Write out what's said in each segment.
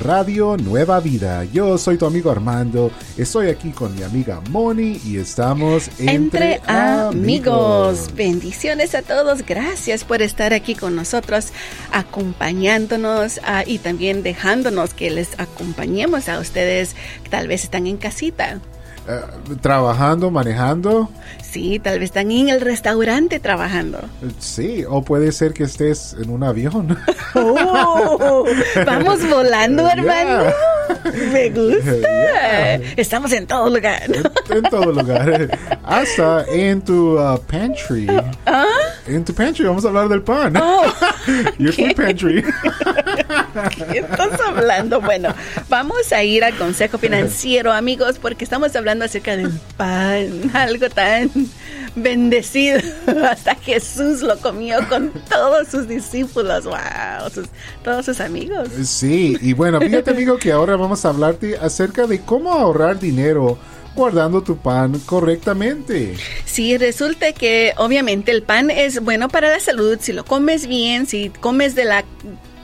Radio Nueva Vida. Yo soy tu amigo Armando. Estoy aquí con mi amiga Moni y estamos entre, amigos. Bendiciones a todos. Gracias por estar aquí con nosotros, acompañándonos ah, y también dejándonos que les acompañemos a ustedes que tal vez están en casita. Eh, trabajando, manejando. Sí, tal vez están en el restaurante trabajando. Sí, o puede ser que estés en un avión. Oh, vamos volando, hermano. Me gusta. Estamos en todo lugar. En, todo lugar. Hasta en tu uh, pantry. ¿Ah? En tu pantry. Vamos a hablar del pan. Oh, Your food pantry. ¿Qué estás hablando? Bueno, vamos a ir al consejo financiero, amigos, porque estamos hablando acerca del pan. Algo tan bendecido. Hasta Jesús lo comió con todos sus discípulos. Wow. todos sus amigos. Sí, y bueno, fíjate, amigo, que ahora vamos a hablarte acerca de cómo ahorrar dinero guardando tu pan correctamente. Sí, resulta que obviamente el pan es bueno para la salud si lo comes bien, si comes de la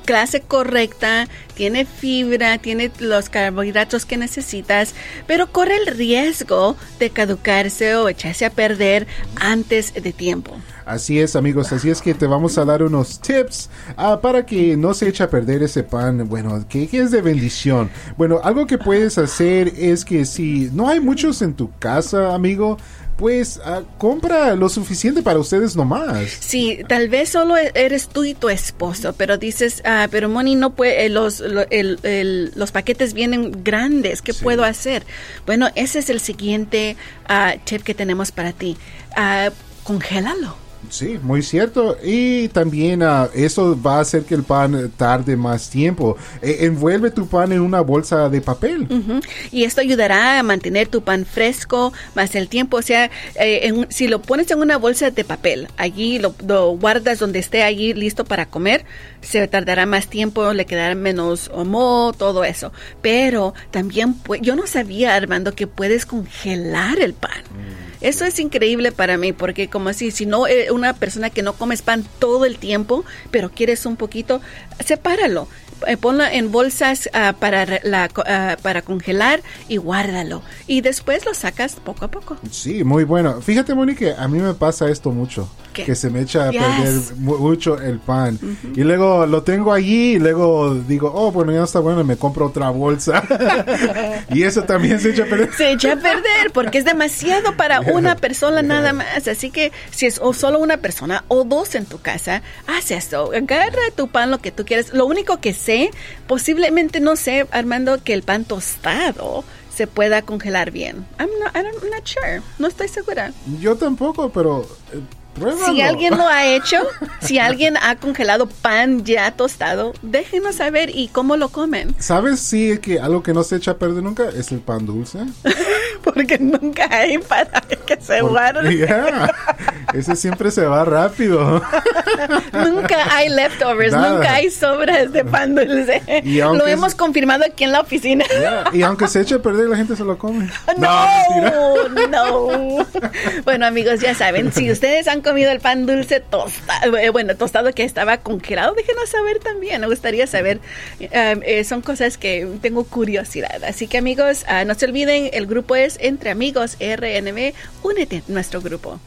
clase correcta, tiene fibra, tiene los carbohidratos que necesitas, pero corre el riesgo de caducarse o echarse a perder antes de tiempo. Así es amigos, así es que te vamos a dar unos tips ah, para que no se eche a perder ese pan, bueno, que, que, es de bendición. Bueno, algo que puedes hacer es que si no hay muchos en tu casa, amigo, pues uh, compra lo suficiente para ustedes nomás. Sí, tal vez solo e-, eres tú y tu esposo, pero dices, ah, pero Moni no puede, eh, los, los paquetes vienen grandes, ¿qué puedo hacer? Bueno, ese es el siguiente uh, tip que tenemos para ti. Congélalo. Sí, muy cierto. Y también uh, eso va a hacer que el pan tarde más tiempo. E, envuelve tu pan en una bolsa de papel. Y esto ayudará a mantener tu pan fresco más el tiempo. O sea, eh, si lo pones en una bolsa de papel, allí lo, guardas donde esté allí listo para comer, se tardará más tiempo, le quedará menos moho, todo eso. Pero también, yo no sabía, Armando, que puedes congelar el pan. Mm. Eso es increíble para mí, porque como así, si no, eh, una persona que no comes pan todo el tiempo, pero quieres un poquito, sepáralo. Eh, ponlo en bolsas ah, para, la, ah, para congelar y guárdalo. Y después lo sacas poco a poco. Sí, muy bueno. Fíjate, Mónica, a mí me pasa esto mucho. Que se me echa a perder mucho el pan. Y luego lo tengo allí y luego digo, oh, bueno, ya está bueno, me compro otra bolsa. y eso también se echa a perder. Se echa a perder porque es demasiado para una persona nada más. Así que si es o solo una persona o dos en tu casa, haz eso. Agarra tu pan lo que tú quieres. Lo único que sé posiblemente no sé, Armando, que el pan tostado se pueda congelar bien. I'm not, I'm not sure. No estoy segura. Yo tampoco, pero eh, si alguien lo ha hecho, si alguien ha congelado pan ya tostado, déjenos saber y cómo lo comen. ¿Sabes si que algo que no se echa a perder nunca es el pan dulce? Porque nunca hay para que se guarde. Ese siempre se va rápido. nunca hay leftovers, nunca hay sobras de pan dulce. lo hemos confirmado aquí en la oficina. Y aunque se eche a perder, la gente se lo come. No, no. no. Bueno, amigos, ya saben, si ustedes han comido el pan dulce tostado, eh, bueno, tostado que estaba congelado, déjenos saber también. Me gustaría saber. Eh, eh, son cosas que tengo curiosidad. Así que amigos, ah, no se olviden, el grupo es Entre Amigos RNB. Únete a nuestro grupo.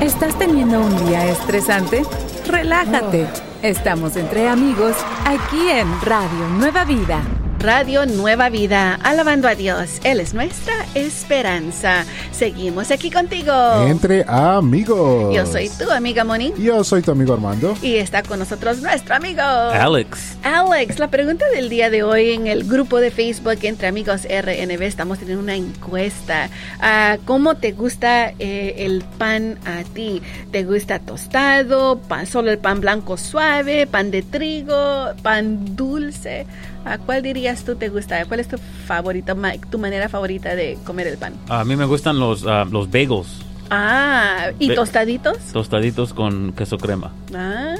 ¿Estás teniendo un día estresante? Relájate. Estamos entre amigos aquí en Radio Nueva Vida. Radio Nueva Vida, alabando a Dios. Él es nuestra esperanza. Seguimos aquí contigo. Entre amigos. Yo soy tu amiga Moni. Yo soy tu amigo Armando. Y está con nosotros nuestro amigo Alex. Alex, la pregunta del día de hoy en el grupo de Facebook Entre Amigos RNB, estamos teniendo una encuesta. Uh, ¿Cómo te gusta eh, el pan a ti? ¿Te gusta tostado? Pan, ¿Solo el pan blanco suave? ¿Pan de trigo? ¿Pan dulce? ¿A cuál dirías? Tortillas tú te gusta? ¿Cuál es tu favorito, tu manera favorita de comer el pan? A mí me gustan los, uh, los bagels. Ah, ¿y tostaditos? Tostaditos con queso crema. Ah,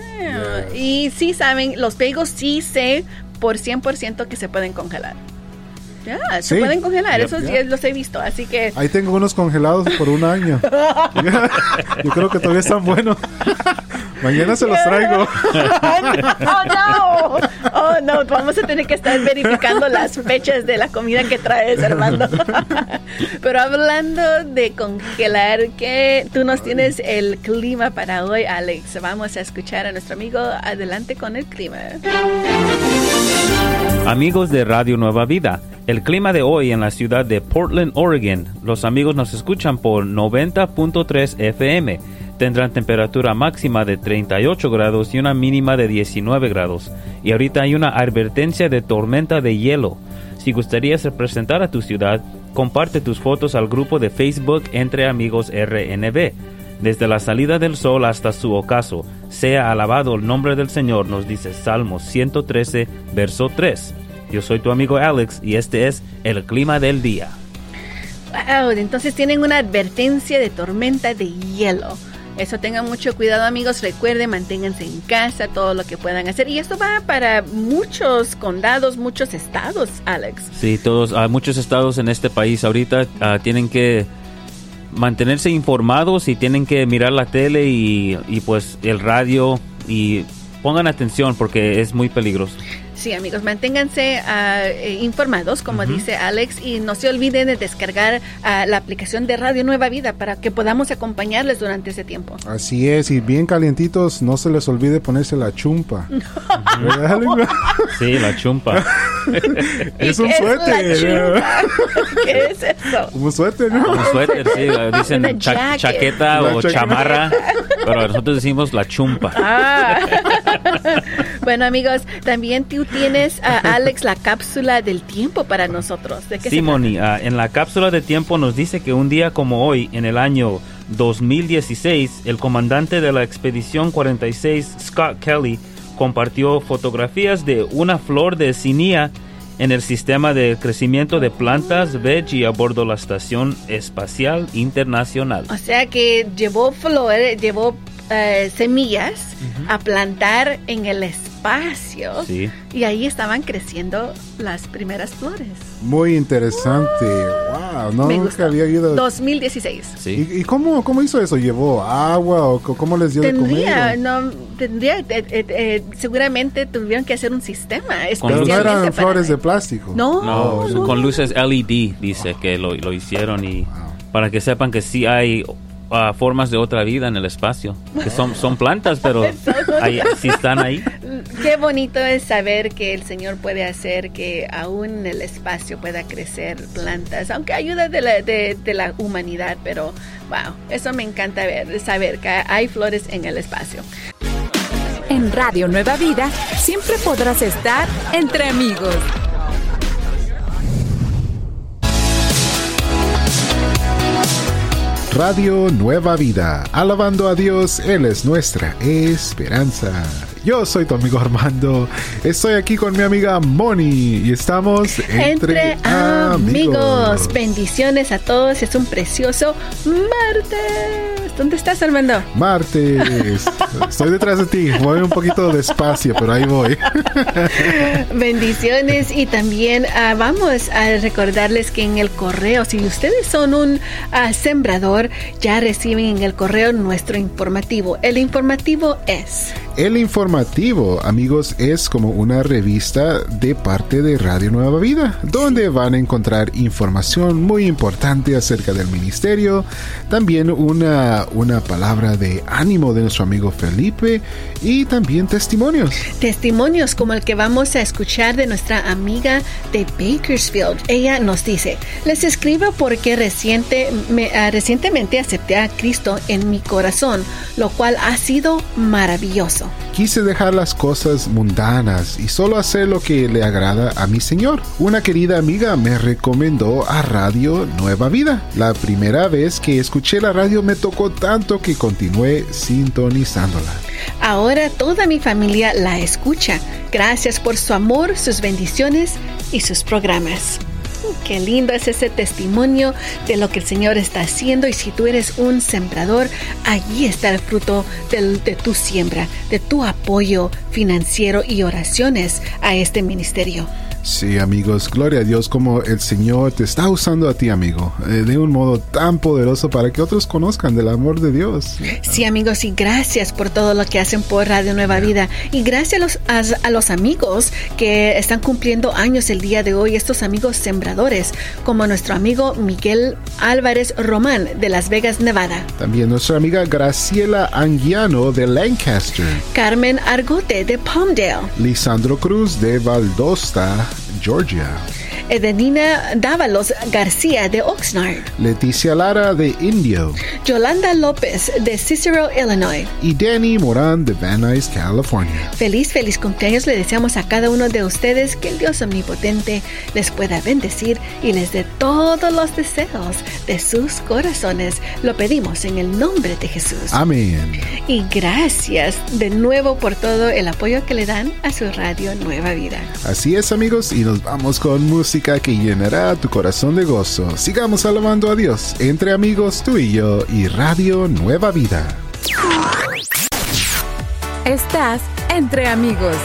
y sí saben, los bagels sí sé por 100% que se pueden congelar. Se pueden congelar, esos días los he visto, así que... Ahí tengo unos congelados por un año. Yo creo que todavía están buenos. Mañana se los traigo. oh, no. Oh, no. Vamos a tener que estar verificando las fechas de la comida que traes, Armando. Pero hablando de congelar, que tú nos tienes el clima para hoy, Alex. Vamos a escuchar a nuestro amigo. Adelante con el clima. Amigos de Radio Nueva Vida. El clima de hoy en la ciudad de Portland, Oregon. Los amigos nos escuchan por 90.3 FM tendrán temperatura máxima de 38 grados y una mínima de 19 grados. Y ahorita hay una advertencia de tormenta de hielo. Si gustarías representar a tu ciudad, comparte tus fotos al grupo de Facebook Entre Amigos RNB. Desde la salida del sol hasta su ocaso, sea alabado el nombre del Señor, nos dice Salmos 113, verso 3. Yo soy tu amigo Alex y este es el clima del día. Wow, entonces tienen una advertencia de tormenta de hielo. Eso tengan mucho cuidado amigos, recuerden, manténganse en casa, todo lo que puedan hacer. Y esto va para muchos condados, muchos estados, Alex. Sí, todos, hay muchos estados en este país ahorita ah, tienen que mantenerse informados y tienen que mirar la tele y, pues el radio y pongan atención porque es muy peligroso. Sí, amigos, manténganse eh, informados, como dice Alex, y no se olviden de descargar ah, la aplicación de Radio Nueva Vida para que podamos acompañarles durante ese tiempo. Así es, y bien calientitos, no se les olvide ponerse la chumpa. sí, la chumpa. es un suéter. ¿Qué es eso? Un suéter, ¿no? Un suéter, sí, dicen chaqueta o chamarra, pero nosotros decimos la chumpa. Ah. Bueno, amigos, también tú tienes, a Alex, la cápsula del tiempo para nosotros. ¿De sí, Moni, ah, en la cápsula de tiempo nos dice que un día como hoy, en el año 2016, el comandante de la expedición 46, Scott Kelly, compartió fotografías de una flor de cinía en el sistema de crecimiento de plantas veggie a bordo de la Estación Espacial Internacional. O sea que llevó flores, llevó eh, semillas a plantar en el espacio y ahí estaban creciendo las primeras flores. Muy interesante. Wow, no nunca había ido. 2016. ¿Y, cómo, cómo, hizo eso? ¿Llevó agua o cómo les dio tendría, de comer? No, tendría, eh, eh, seguramente tuvieron que hacer un sistema especial. No eran flores de plástico. No, con luces LED dice que lo, lo hicieron y para que sepan que sí hay formas de otra vida en el espacio, que son, son plantas, pero si están ahí. Qué bonito es saber que el Señor puede hacer que aún en el espacio pueda crecer plantas, aunque ayuda de la, de, la humanidad, pero wow, eso me encanta ver, saber que hay flores en el espacio. En Radio Nueva Vida siempre podrás estar entre amigos. Radio Nueva Vida. Alabando a Dios, Él es nuestra esperanza. Yo soy tu amigo Armando. Estoy aquí con mi amiga Moni y estamos entre, amigos. Bendiciones a todos. Es un precioso martes. ¿Dónde estás, Armando? Martes. Estoy detrás de ti. Voy un poquito despacio, pero ahí voy. Bendiciones y también ah, vamos a recordarles que en el correo, si ustedes son un ah, sembrador, ya reciben en el correo nuestro informativo. El informativo es el informativo, amigos, es como una revista de parte de Radio Nueva Vida, donde van a encontrar información muy importante acerca del ministerio, también una, una palabra de ánimo de nuestro amigo Felipe y también testimonios. Testimonios como el que vamos a escuchar de nuestra amiga de Bakersfield. Ella nos dice, les escribo porque reciente, ah, recientemente acepté a Cristo en mi corazón, lo cual ha sido maravilloso. Quise dejar las cosas mundanas y solo hacer lo que le agrada a mi Señor. Una querida amiga me recomendó a Radio Nueva Vida. La primera vez que escuché la radio me tocó tanto que continué sintonizándola. Ahora toda mi familia la escucha. Gracias por su amor, sus bendiciones y sus programas. Qué lindo es ese testimonio de lo que el Señor está haciendo y si tú eres un sembrador, allí está el fruto de tu siembra, de tu apoyo financiero y oraciones a este ministerio. Sí, amigos, gloria a Dios como el Señor te está usando a ti, amigo, eh, de un modo tan poderoso para que otros conozcan del amor de Dios. Sí, amigos, y gracias por todo lo que hacen por Radio Nueva Vida. Y gracias a los, a, los amigos que están cumpliendo años el día de hoy, estos amigos sembradores, como nuestro amigo Miguel Álvarez Román de Las Vegas, Nevada. También nuestra amiga Graciela Anguiano de Lancaster. Carmen Argote de Palmdale. Lisandro Cruz de Valdosta. Georgia. Edenina Dávalos García de Oxnard. Leticia Lara de Indio. Yolanda López de Cicero, Illinois. Y Danny Morán de Van Nuys, California. Feliz, feliz cumpleaños le deseamos a cada uno de ustedes que el Dios omnipotente les pueda bendecir y les dé todos los deseos de sus corazones. Lo pedimos en el nombre de Jesús. Amén. Y gracias de nuevo por todo el apoyo que le dan a su radio Nueva Vida. Así es amigos y nos vamos con música que llenará tu corazón de gozo. Sigamos alabando a Dios entre amigos tú y yo y Radio Nueva Vida. Estás entre amigos.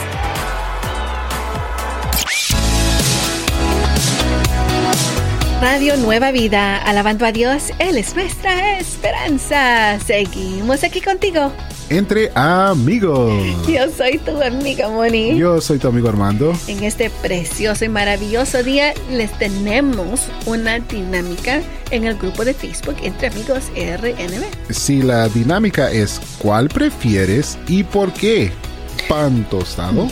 Radio Nueva Vida, alabando a Dios, Él es nuestra esperanza. Seguimos aquí contigo entre amigos. Yo soy tu amiga Moni. Yo soy tu amigo Armando. En este precioso y maravilloso día les tenemos una dinámica en el grupo de Facebook entre amigos RNB. Si la dinámica es ¿cuál prefieres y por qué? ¿Pan tostado?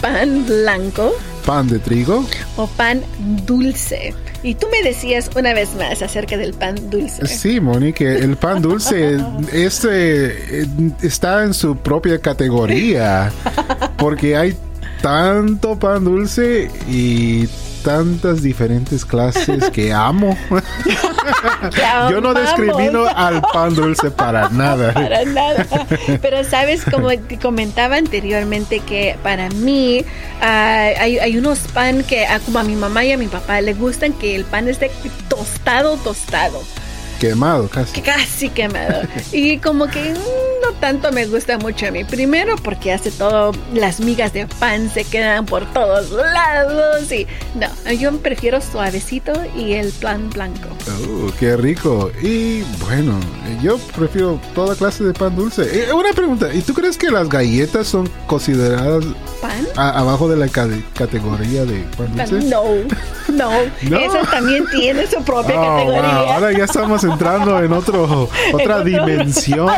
¿Pan blanco? ¿Pan de trigo? ¿O pan dulce? Y tú me decías una vez más acerca del pan dulce. Sí, Monique, el pan dulce este, está en su propia categoría porque hay tanto pan dulce y tantas diferentes clases que amo. Yo no discrimino al pan dulce para nada. Para nada. Pero sabes, como comentaba anteriormente, que para mí ah, hay, unos pan que ah, como a mi mamá y a mi papá le gustan que el pan esté tostado, tostado. Quemado, casi. Casi quemado. y como que mm, no tanto me gusta mucho a mí. Primero porque hace todo, las migas de pan se quedan por todos lados. Y no, yo prefiero suavecito y el pan blanco. Oh, qué rico. Y bueno, yo prefiero toda clase de pan dulce. Eh, una pregunta, ¿y tú crees que las galletas son consideradas pan? abajo de la categoría de pan dulce? No, no, Eso también tiene su propia oh, categoría. Ahora ya estamos entrando en otro otra dimensión.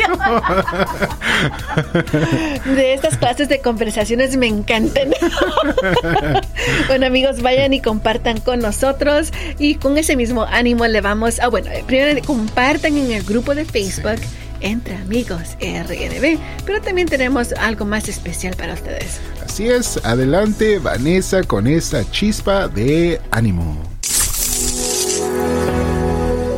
de estas clases de conversaciones me encantan. bueno, amigos, vayan y compartan con nosotros y con ese mismo ánimo le vamos a, bueno, primero compartan en el grupo de Facebook. Entre Amigos RNB, pero también tenemos algo más especial para ustedes. Así es, adelante Vanessa con esa chispa de ánimo.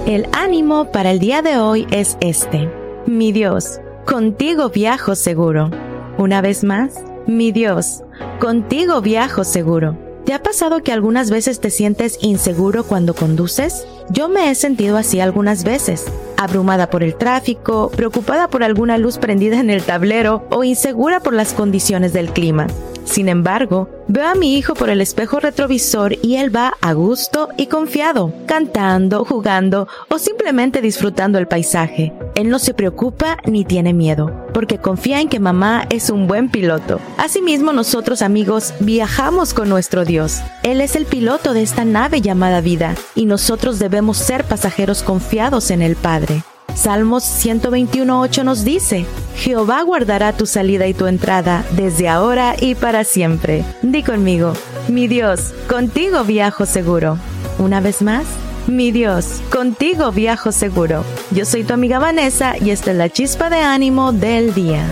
El ánimo para el día de hoy es este. Mi Dios, contigo viajo seguro. Una vez más, mi Dios, contigo viajo seguro. ¿Te ha pasado que algunas veces te sientes inseguro cuando conduces? Yo me he sentido así algunas veces, abrumada por el tráfico, preocupada por alguna luz prendida en el tablero o insegura por las condiciones del clima. Sin embargo, veo a mi hijo por el espejo retrovisor y él va a gusto y confiado, cantando, jugando o simplemente disfrutando el paisaje. Él no se preocupa ni tiene miedo, porque confía en que mamá es un buen piloto. Asimismo, nosotros amigos viajamos con nuestro Dios. Él es el piloto de esta nave llamada vida y nosotros debemos ser pasajeros confiados en el Padre. Salmos 121.8 nos dice, Jehová guardará tu salida y tu entrada desde ahora y para siempre. Di conmigo, mi Dios, contigo viajo seguro. Una vez más, mi Dios, contigo viajo seguro. Yo soy tu amiga Vanessa y esta es la chispa de ánimo del día.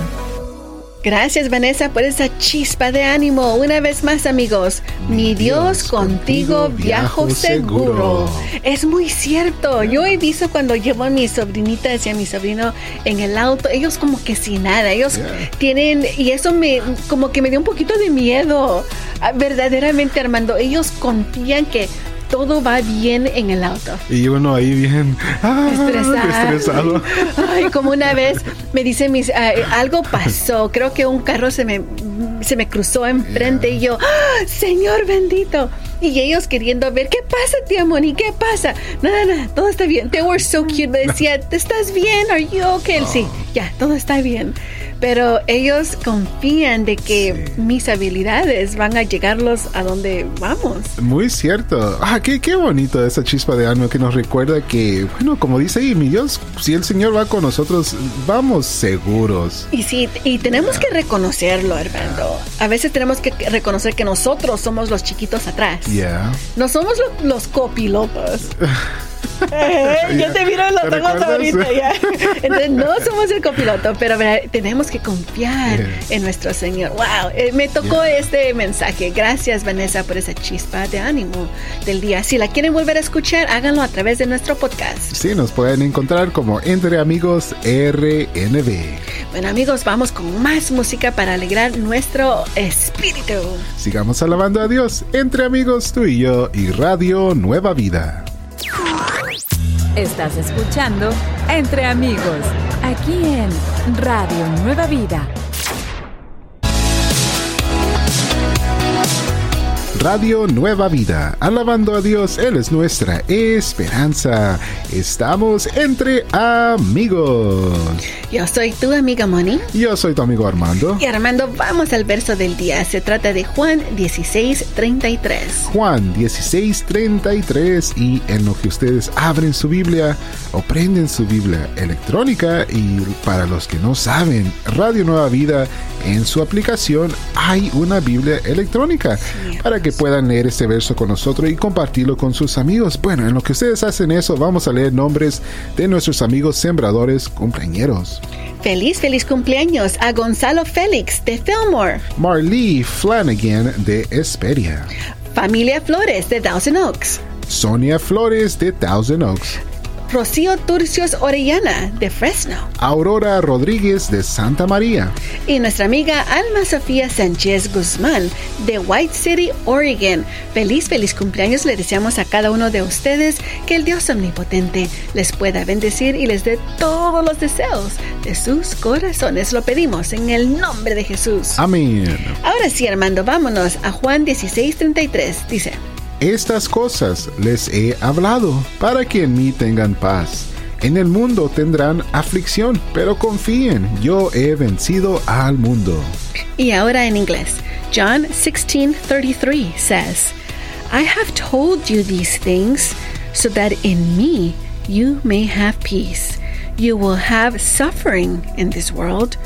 Gracias Vanessa por esa chispa de ánimo. Una vez más amigos, mi, Dios, contigo viajo seguro. Es muy cierto. Yo he visto cuando llevo a mis sobrinitas y a mi sobrino en el auto, ellos como que sin nada, ellos tienen, y eso me como que me dio un poquito de miedo. Ah, verdaderamente Armando, ellos confían que todo va bien en el auto. Y uno ahí bien ah, estresado. Ay, como una vez me dice mis, ah, algo pasó, creo que un carro se me, se me cruzó enfrente y yo, ¡Ah, Señor bendito. Y ellos queriendo ver, ¿qué pasa, tía Moni? ¿Qué pasa? Nada, nada, todo está bien. They were so cute. Me decía, ¿estás bien? ¿Are you okay? Sí, ya, todo está bien pero ellos confían de que mis habilidades van a llegarlos a donde vamos. Muy cierto. Ah, qué, qué bonito esa chispa de ánimo que nos recuerda que, bueno, como dice ahí, mi Dios, si el Señor va con nosotros, vamos seguros. Y sí, y tenemos que reconocerlo, Armando. A veces tenemos que reconocer que nosotros somos los chiquitos atrás. Yeah. No somos los copilotos. Eh, yo te miro los ojos ahorita ya. Entonces no somos el copiloto, pero tenemos que confiar en nuestro Señor. Wow, eh, me tocó este mensaje. Gracias Vanessa por esa chispa de ánimo del día. Si la quieren volver a escuchar, háganlo a través de nuestro podcast. Sí, nos pueden encontrar como Entre Amigos RNB. Bueno amigos, vamos con más música para alegrar nuestro espíritu. Sigamos alabando a Dios entre amigos tú y yo y Radio Nueva Vida. Estás escuchando Entre Amigos, aquí en Radio Nueva Vida Radio Nueva Vida. Alabando a Dios, Él es nuestra esperanza. Estamos entre amigos. Yo soy tu amiga Moni. Yo soy tu amigo Armando. Y Armando, vamos al verso del día. Se trata de Juan 16, 33. Juan 16, 33. Y en lo que ustedes abren su Biblia o prenden su Biblia electrónica, y para los que no saben, Radio Nueva Vida en su aplicación hay una Biblia electrónica para que puedan leer este verso con nosotros y compartirlo con sus amigos. Bueno, en lo que ustedes hacen eso, vamos a leer nombres de nuestros amigos sembradores cumpleañeros. Feliz, feliz cumpleaños a Gonzalo Félix de Fillmore. Marlee Flanagan de Esperia. Familia Flores de Thousand Oaks. Sonia Flores de Thousand Oaks. Rocío Turcios Orellana de Fresno. Aurora Rodríguez de Santa María. Y nuestra amiga Alma Sofía Sánchez Guzmán de White City, Oregon. Feliz, feliz cumpleaños le deseamos a cada uno de ustedes que el Dios Omnipotente les pueda bendecir y les dé todos los deseos de sus corazones. Lo pedimos en el nombre de Jesús. Amén. Ahora sí, Armando, vámonos a Juan 16:33. Dice. Estas cosas les he hablado para que en mí tengan paz. En el mundo tendrán aflicción, pero confíen, yo he vencido al mundo. Y ahora en inglés. John 16:33 says, I have told you these things so that in me you may have peace. You will have suffering in this world.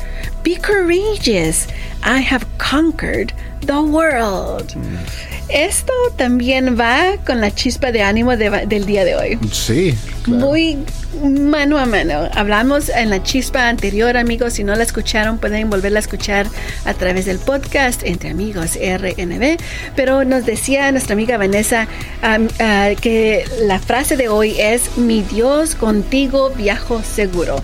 Be courageous. I have conquered the world. Esto también va con la chispa de ánimo del día de hoy. Sí. Muy mano a mano. Hablamos en la chispa anterior, amigos. Si no la escucharon, pueden volverla a escuchar a través del podcast Entre Amigos RNB. Pero nos decía nuestra amiga Vanessa ah, que la frase de hoy es: Mi Dios contigo viajo seguro.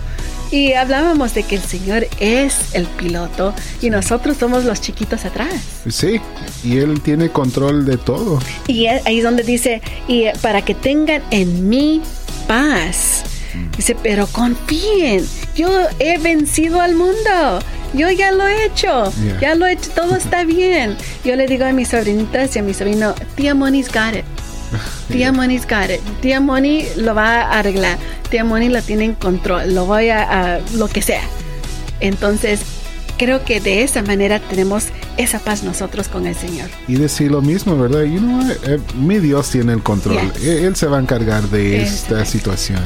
Y hablábamos de que el Señor es el piloto y nosotros somos los chiquitos atrás. Sí, y Él tiene control de todo. Y ahí es donde dice, y para que tengan en mí paz. Dice, pero confíen, yo he vencido al mundo. Yo ya lo he hecho, ya lo he hecho, todo está bien. Yo le digo a mis sobrinitas y a mi sobrino, tía Moni's got it. Tía Moni's got it. Tía Moni lo va a arreglar. Tía Moni lo tiene en control. Lo voy a, lo que sea. Entonces, creo que de esa manera tenemos esa paz nosotros con el Señor. Y decir lo mismo, ¿verdad? You know, eh, mi Dios tiene el control. E, él, se va a encargar de esta situación.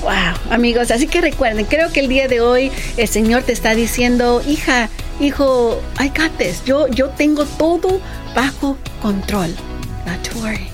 Wow, amigos, así que recuerden, creo que el día de hoy el Señor te está diciendo, hija, hijo, I got Yo, yo tengo todo bajo control. Not to worry.